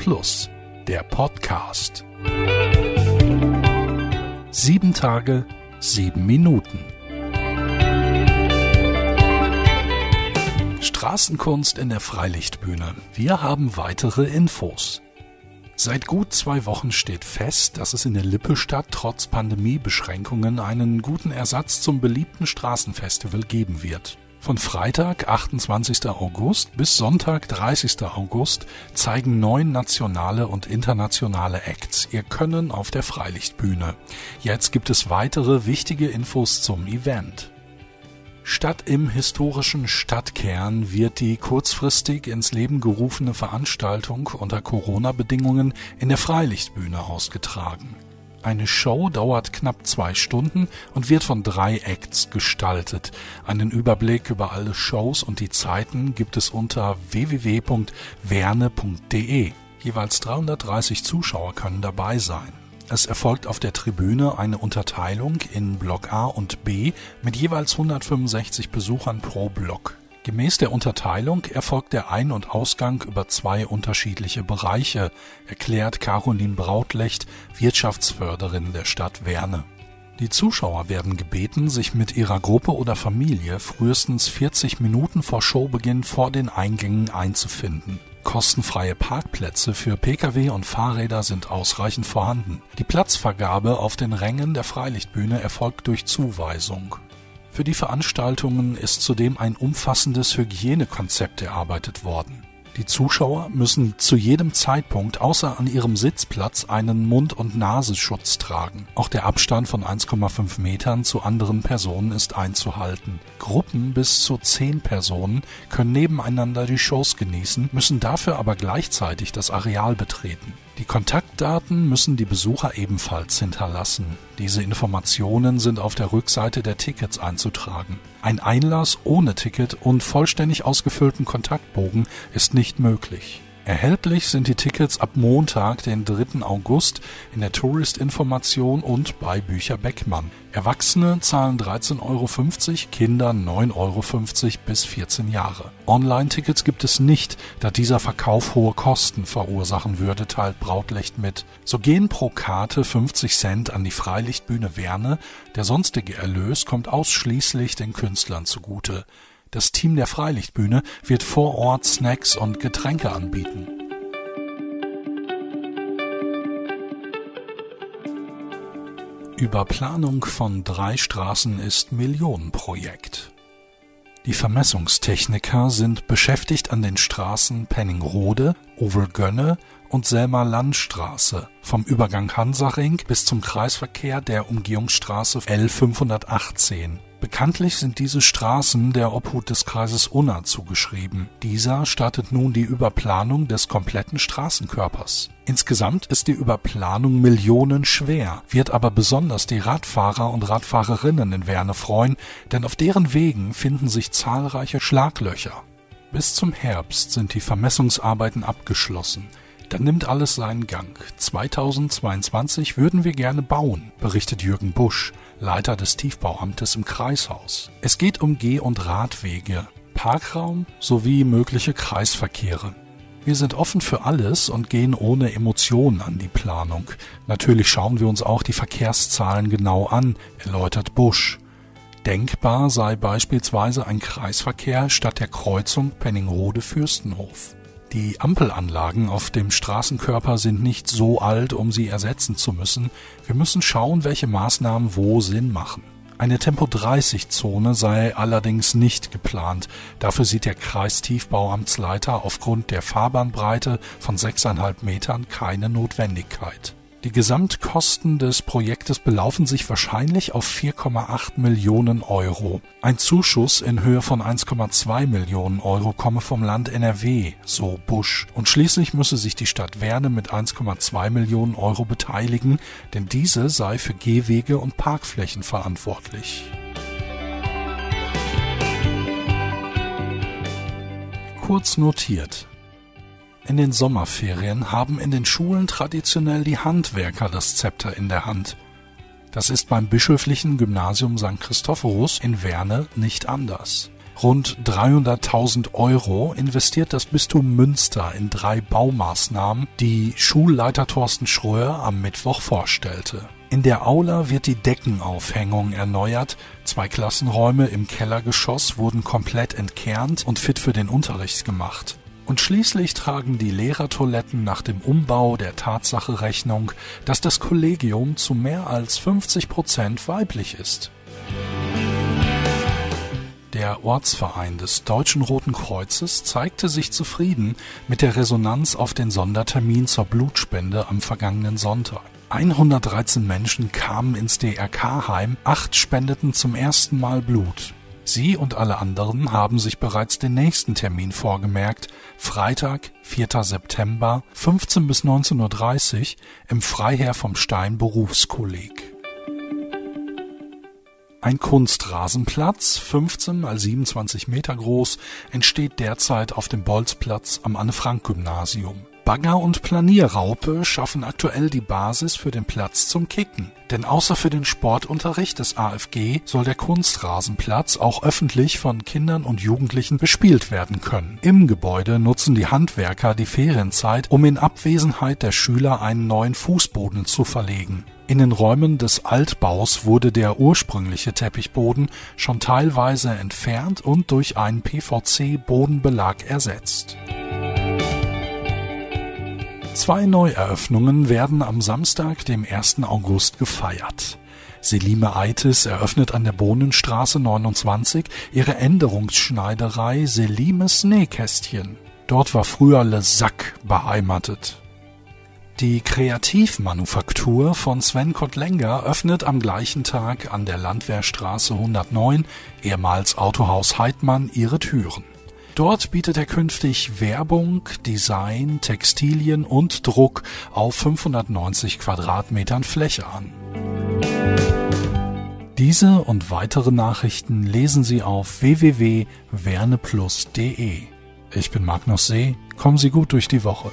Plus, der Podcast. Sieben Tage, sieben Minuten. Straßenkunst in der Freilichtbühne. Wir haben weitere Infos. Seit gut zwei Wochen steht fest, dass es in der Lippestadt trotz Pandemiebeschränkungen einen guten Ersatz zum beliebten Straßenfestival geben wird. Von Freitag, 28. August bis Sonntag, 30. August zeigen neun nationale und internationale Acts ihr Können auf der Freilichtbühne. Jetzt gibt es weitere wichtige Infos zum Event. Statt im historischen Stadtkern wird die kurzfristig ins Leben gerufene Veranstaltung unter Corona-Bedingungen in der Freilichtbühne ausgetragen. Eine Show dauert knapp zwei Stunden und wird von drei Acts gestaltet. Einen Überblick über alle Shows und die Zeiten gibt es unter www.werne.de. Jeweils 330 Zuschauer können dabei sein. Es erfolgt auf der Tribüne eine Unterteilung in Block A und B mit jeweils 165 Besuchern pro Block. Gemäß der Unterteilung erfolgt der Ein- und Ausgang über zwei unterschiedliche Bereiche, erklärt Caroline Brautlecht, Wirtschaftsförderin der Stadt Werne. Die Zuschauer werden gebeten, sich mit ihrer Gruppe oder Familie frühestens 40 Minuten vor Showbeginn vor den Eingängen einzufinden. Kostenfreie Parkplätze für Pkw und Fahrräder sind ausreichend vorhanden. Die Platzvergabe auf den Rängen der Freilichtbühne erfolgt durch Zuweisung. Für die Veranstaltungen ist zudem ein umfassendes Hygienekonzept erarbeitet worden. Die Zuschauer müssen zu jedem Zeitpunkt außer an ihrem Sitzplatz einen Mund- und Nasenschutz tragen. Auch der Abstand von 1,5 Metern zu anderen Personen ist einzuhalten. Gruppen bis zu 10 Personen können nebeneinander die Shows genießen, müssen dafür aber gleichzeitig das Areal betreten. Die Kontaktdaten müssen die Besucher ebenfalls hinterlassen. Diese Informationen sind auf der Rückseite der Tickets einzutragen. Ein Einlass ohne Ticket und vollständig ausgefüllten Kontaktbogen ist nicht möglich. Erhältlich sind die Tickets ab Montag, den 3. August in der Touristinformation und bei Bücher Beckmann. Erwachsene zahlen 13,50 Euro, Kinder 9,50 Euro bis 14 Jahre. Online-Tickets gibt es nicht, da dieser Verkauf hohe Kosten verursachen würde, teilt Brautlecht mit. So gehen pro Karte 50 Cent an die Freilichtbühne Werne, der sonstige Erlös kommt ausschließlich den Künstlern zugute. Das Team der Freilichtbühne wird vor Ort Snacks und Getränke anbieten. Überplanung von drei Straßen ist Millionenprojekt. Die Vermessungstechniker sind beschäftigt an den Straßen Penningrode, Ovelgönne und Selmer Landstraße, vom Übergang Hansaring bis zum Kreisverkehr der Umgehungsstraße L518. Bekanntlich sind diese Straßen der Obhut des Kreises Unna zugeschrieben. Dieser startet nun die Überplanung des kompletten Straßenkörpers. Insgesamt ist die Überplanung millionenschwer, wird aber besonders die Radfahrer und Radfahrerinnen in Werne freuen, denn auf deren Wegen finden sich zahlreiche Schlaglöcher. Bis zum Herbst sind die Vermessungsarbeiten abgeschlossen. Dann nimmt alles seinen Gang. 2022 würden wir gerne bauen, berichtet Jürgen Busch, Leiter des Tiefbauamtes im Kreishaus. Es geht um Geh- und Radwege, Parkraum sowie mögliche Kreisverkehre. Wir sind offen für alles und gehen ohne Emotionen an die Planung. Natürlich schauen wir uns auch die Verkehrszahlen genau an, erläutert Busch. Denkbar sei beispielsweise ein Kreisverkehr statt der Kreuzung Penningrode-Fürstenhof. Die Ampelanlagen auf dem Straßenkörper sind nicht so alt, um sie ersetzen zu müssen. Wir müssen schauen, welche Maßnahmen wo Sinn machen. Eine Tempo-30-Zone sei allerdings nicht geplant. Dafür sieht der Kreistiefbauamtsleiter aufgrund der Fahrbahnbreite von 6,5 Metern keine Notwendigkeit. Die Gesamtkosten des Projektes belaufen sich wahrscheinlich auf 4,8 Millionen Euro. Ein Zuschuss in Höhe von 1,2 Millionen Euro komme vom Land NRW, so Busch. Und schließlich müsse sich die Stadt Werne mit 1,2 Millionen Euro beteiligen, denn diese sei für Gehwege und Parkflächen verantwortlich. Kurz notiert. In den Sommerferien haben in den Schulen traditionell die Handwerker das Zepter in der Hand. Das ist beim bischöflichen Gymnasium St. Christophorus in Werne nicht anders. Rund 300.000 Euro investiert das Bistum Münster in drei Baumaßnahmen, die Schulleiter Thorsten Schröer am Mittwoch vorstellte. In der Aula wird die Deckenaufhängung erneuert, zwei Klassenräume im Kellergeschoss wurden komplett entkernt und fit für den Unterricht gemacht. Und schließlich tragen die Lehrertoiletten nach dem Umbau der Tatsache Rechnung, dass das Kollegium zu mehr als 50 Prozent weiblich ist. Der Ortsverein des Deutschen Roten Kreuzes zeigte sich zufrieden mit der Resonanz auf den Sondertermin zur Blutspende am vergangenen Sonntag. 113 Menschen kamen ins DRK-Heim, acht spendeten zum ersten Mal Blut. Sie und alle anderen haben sich bereits den nächsten Termin vorgemerkt, Freitag, 4. September, 15 bis 19.30 Uhr im Freiherr vom Stein Berufskolleg. Ein Kunstrasenplatz, 15 mal 27 Meter groß, entsteht derzeit auf dem Bolzplatz am Anne-Frank-Gymnasium. Bagger und Planierraupe schaffen aktuell die Basis für den Platz zum Kicken. Denn außer für den Sportunterricht des AFG soll der Kunstrasenplatz auch öffentlich von Kindern und Jugendlichen bespielt werden können. Im Gebäude nutzen die Handwerker die Ferienzeit, um in Abwesenheit der Schüler einen neuen Fußboden zu verlegen. In den Räumen des Altbaus wurde der ursprüngliche Teppichboden schon teilweise entfernt und durch einen PVC-Bodenbelag ersetzt. Zwei Neueröffnungen werden am Samstag, dem 1. August gefeiert. Selime Eites eröffnet an der Bohnenstraße 29 ihre Änderungsschneiderei Selimes Nähkästchen. Dort war früher Le Sac beheimatet. Die Kreativmanufaktur von Sven Kottlenger öffnet am gleichen Tag an der Landwehrstraße 109, ehemals Autohaus Heidmann, ihre Türen. Dort bietet er künftig Werbung, Design, Textilien und Druck auf 590 Quadratmetern Fläche an. Diese und weitere Nachrichten lesen Sie auf www.werneplus.de. Ich bin Magnus See. Kommen Sie gut durch die Woche.